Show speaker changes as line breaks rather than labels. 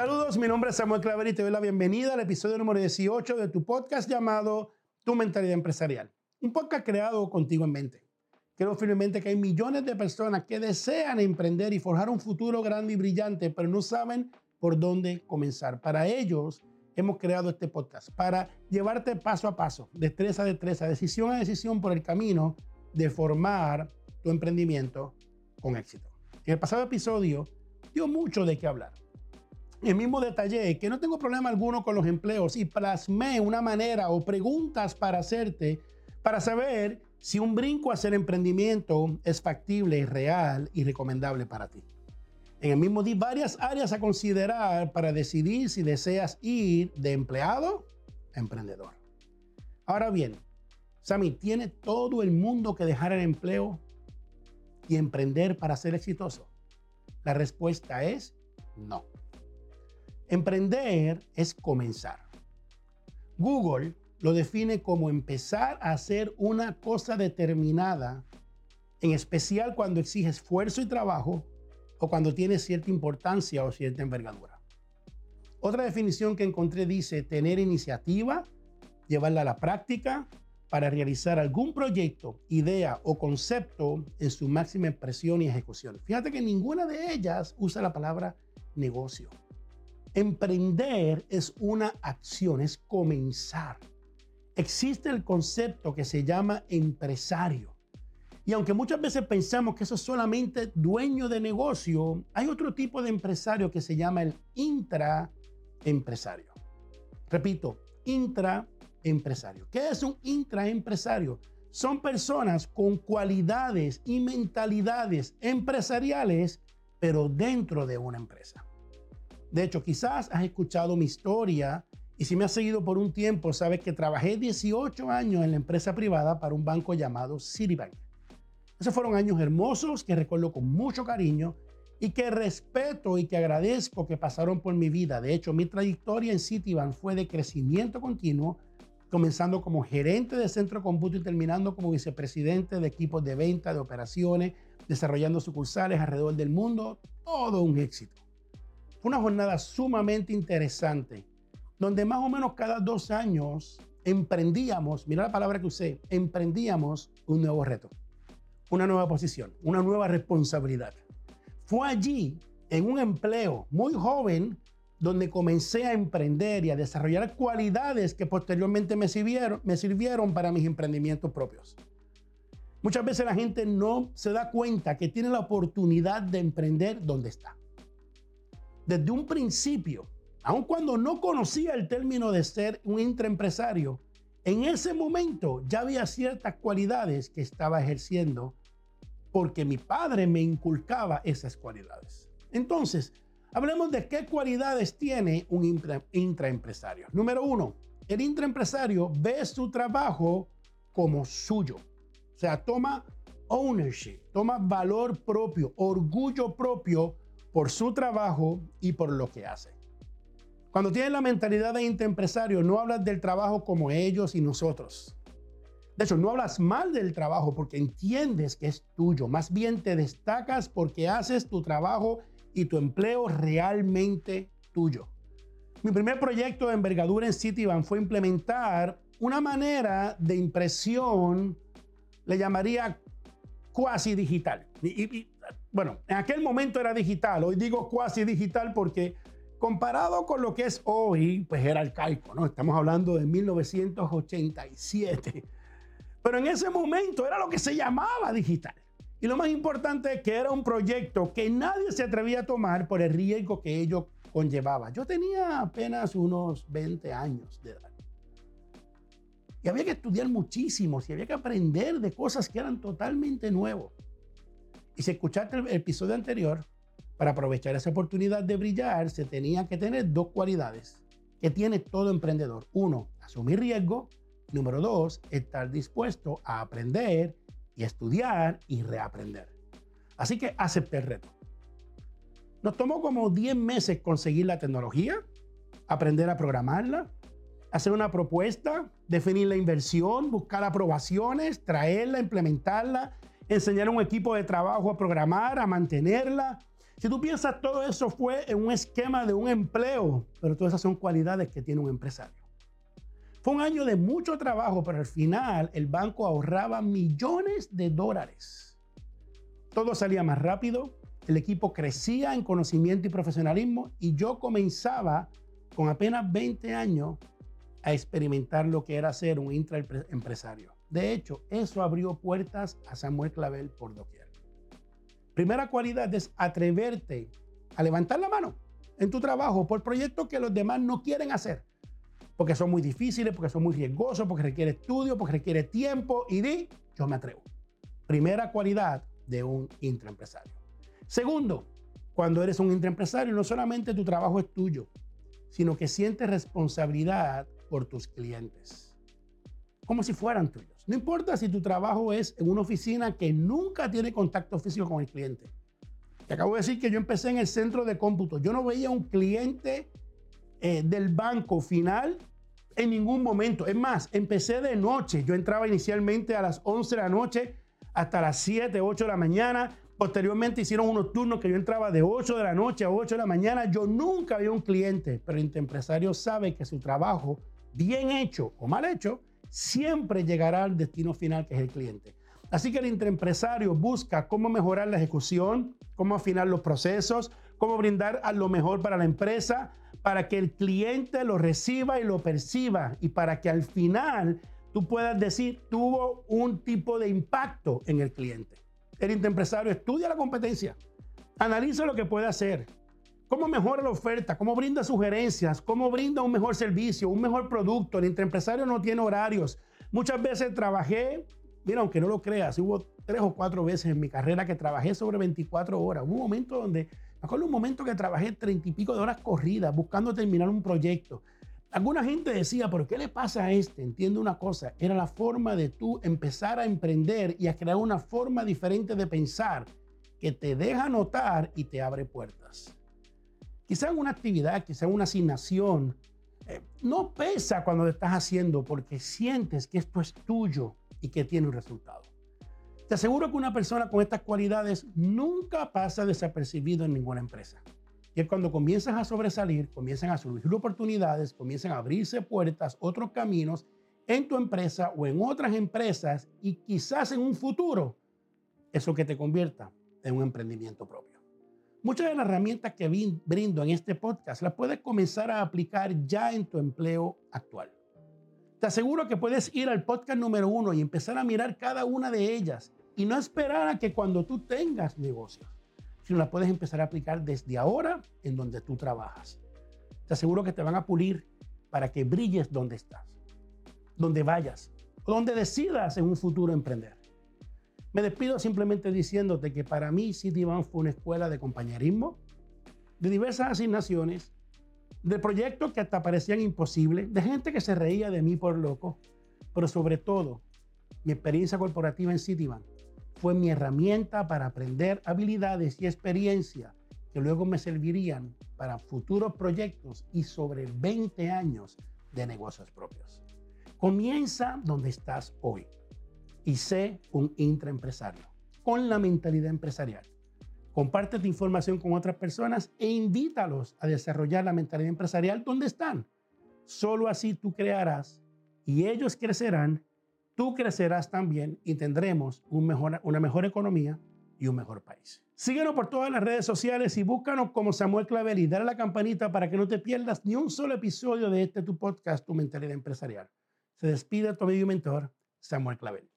Saludos, mi nombre es Samuel Claver y te doy la bienvenida al episodio número 18 de tu podcast llamado Tu Mentalidad Empresarial. Un podcast creado contigo en mente. Creo firmemente que hay millones de personas que desean emprender y forjar un futuro grande y brillante, pero no saben por dónde comenzar. Para ellos hemos creado este podcast, para llevarte paso a paso, destreza a destreza, decisión a decisión por el camino de formar tu emprendimiento con éxito. En el pasado episodio dio mucho de qué hablar el mismo detalle que no tengo problema alguno con los empleos y plasmé una manera o preguntas para hacerte para saber si un brinco a hacer emprendimiento es factible, real y recomendable para ti. En el mismo di varias áreas a considerar para decidir si deseas ir de empleado a emprendedor. Ahora bien, Sammy, ¿tiene todo el mundo que dejar el empleo y emprender para ser exitoso? La respuesta es no. Emprender es comenzar. Google lo define como empezar a hacer una cosa determinada, en especial cuando exige esfuerzo y trabajo o cuando tiene cierta importancia o cierta envergadura. Otra definición que encontré dice tener iniciativa, llevarla a la práctica para realizar algún proyecto, idea o concepto en su máxima expresión y ejecución. Fíjate que ninguna de ellas usa la palabra negocio. Emprender es una acción, es comenzar. Existe el concepto que se llama empresario. Y aunque muchas veces pensamos que eso es solamente dueño de negocio, hay otro tipo de empresario que se llama el intraempresario. Repito, intraempresario. ¿Qué es un intraempresario? Son personas con cualidades y mentalidades empresariales, pero dentro de una empresa. De hecho, quizás has escuchado mi historia y si me has seguido por un tiempo, sabes que trabajé 18 años en la empresa privada para un banco llamado Citibank. Esos fueron años hermosos que recuerdo con mucho cariño y que respeto y que agradezco que pasaron por mi vida. De hecho, mi trayectoria en Citibank fue de crecimiento continuo, comenzando como gerente de centro cómputo y terminando como vicepresidente de equipos de venta, de operaciones, desarrollando sucursales alrededor del mundo. Todo un éxito. Fue una jornada sumamente interesante, donde más o menos cada dos años emprendíamos, mira la palabra que usé, emprendíamos un nuevo reto, una nueva posición, una nueva responsabilidad. Fue allí, en un empleo muy joven, donde comencé a emprender y a desarrollar cualidades que posteriormente me sirvieron, me sirvieron para mis emprendimientos propios. Muchas veces la gente no se da cuenta que tiene la oportunidad de emprender donde está desde un principio, aun cuando no conocía el término de ser un intraempresario, en ese momento ya había ciertas cualidades que estaba ejerciendo porque mi padre me inculcaba esas cualidades. Entonces, hablemos de qué cualidades tiene un intraempresario. Número uno, el intraempresario ve su trabajo como suyo. O sea, toma ownership, toma valor propio, orgullo propio por su trabajo y por lo que hace. Cuando tienes la mentalidad de intraempresario, no hablas del trabajo como ellos y nosotros. De hecho, no hablas mal del trabajo porque entiendes que es tuyo. Más bien te destacas porque haces tu trabajo y tu empleo realmente tuyo. Mi primer proyecto de envergadura en Citibank fue implementar una manera de impresión, le llamaría cuasi digital. Bueno, en aquel momento era digital, hoy digo cuasi digital porque comparado con lo que es hoy, pues era arcaico, ¿no? Estamos hablando de 1987. Pero en ese momento era lo que se llamaba digital. Y lo más importante es que era un proyecto que nadie se atrevía a tomar por el riesgo que ello conllevaba. Yo tenía apenas unos 20 años de edad. Y había que estudiar muchísimo, y había que aprender de cosas que eran totalmente nuevos. Y si escuchaste el episodio anterior, para aprovechar esa oportunidad de brillar, se tenía que tener dos cualidades que tiene todo emprendedor. Uno, asumir riesgo. Número dos, estar dispuesto a aprender y estudiar y reaprender. Así que acepté el reto. Nos tomó como 10 meses conseguir la tecnología, aprender a programarla, hacer una propuesta, definir la inversión, buscar aprobaciones, traerla, implementarla enseñar a un equipo de trabajo a programar, a mantenerla, Si tú piensas, todo eso fue en un esquema de un empleo, pero todas esas son cualidades que tiene un empresario. Fue un año de mucho trabajo, pero al final el banco ahorraba millones de dólares. Todo salía más rápido, el equipo crecía en conocimiento y profesionalismo y yo comenzaba con apenas 20 años a experimentar lo que era ser un intraempresario. De hecho, eso abrió puertas a Samuel Clavel por doquier. Primera cualidad es atreverte a levantar la mano en tu trabajo por proyectos que los demás no quieren hacer porque son muy difíciles, porque son muy riesgosos, porque requiere estudio, porque requiere tiempo y di, yo me atrevo. Primera cualidad de un intraempresario. Segundo, cuando eres un intraempresario, no solamente tu trabajo es tuyo, sino que sientes responsabilidad por tus clientes, como si fueran tuyos. No importa si tu trabajo es en una oficina que nunca tiene contacto físico con el cliente. Te acabo de decir que yo empecé en el centro de cómputo. Yo no veía un cliente eh, del banco final en ningún momento. Es más, empecé de noche. Yo entraba inicialmente a las 11 de la noche hasta las 7, 8 de la mañana. Posteriormente hicieron unos turnos que yo entraba de 8 de la noche a 8 de la mañana. Yo nunca había un cliente, pero el empresario sabe que su trabajo, bien hecho o mal hecho, siempre llegará al destino final que es el cliente. Así que el intraempresario busca cómo mejorar la ejecución, cómo afinar los procesos, cómo brindar a lo mejor para la empresa, para que el cliente lo reciba y lo perciba y para que al final tú puedas decir tuvo un tipo de impacto en el cliente. El empresario estudia la competencia, analiza lo que puede hacer, cómo mejora la oferta, cómo brinda sugerencias, cómo brinda un mejor servicio, un mejor producto. El empresario no tiene horarios. Muchas veces trabajé, mira, aunque no lo creas, hubo tres o cuatro veces en mi carrera que trabajé sobre 24 horas. Hubo un momento donde me acuerdo un momento que trabajé treinta y pico de horas corridas buscando terminar un proyecto. Alguna gente decía, pero ¿qué le pasa a este? Entiende una cosa, era la forma de tú empezar a emprender y a crear una forma diferente de pensar que te deja notar y te abre puertas. Quizá una actividad, quizá una asignación, eh, no pesa cuando lo estás haciendo porque sientes que esto es tuyo y que tiene un resultado. Te aseguro que una persona con estas cualidades nunca pasa desapercibido en ninguna empresa. Y es cuando comienzas a sobresalir, comienzan a surgir oportunidades, comienzan a abrirse puertas, otros caminos en tu empresa o en otras empresas y quizás en un futuro eso que te convierta en un emprendimiento propio. Muchas de las herramientas que brindo en este podcast las puedes comenzar a aplicar ya en tu empleo actual. Te aseguro que puedes ir al podcast número uno y empezar a mirar cada una de ellas y no esperar a que cuando tú tengas negocio, sino la puedes empezar a aplicar desde ahora en donde tú trabajas. Te aseguro que te van a pulir para que brilles donde estás, donde vayas, donde decidas en un futuro emprender. Me despido simplemente diciéndote que para mí Citibank fue una escuela de compañerismo, de diversas asignaciones, de proyectos que hasta parecían imposibles, de gente que se reía de mí por loco, pero sobre todo mi experiencia corporativa en Citibank fue mi herramienta para aprender habilidades y experiencia que luego me servirían para futuros proyectos y sobre 20 años de negocios propios. Comienza donde estás hoy y sé un intraempresario con la mentalidad empresarial. Comparte tu información con otras personas e invítalos a desarrollar la mentalidad empresarial donde están. Solo así tú crearás y ellos crecerán tú crecerás también y tendremos una mejor economía y un mejor país. Síguenos por todas las redes sociales y búscanos como Samuel Clavel y dale la campanita para que no te pierdas ni un solo episodio de este tu podcast, Tu Mentalidad Empresarial. Se despide tu amigo mentor, Samuel Clavel.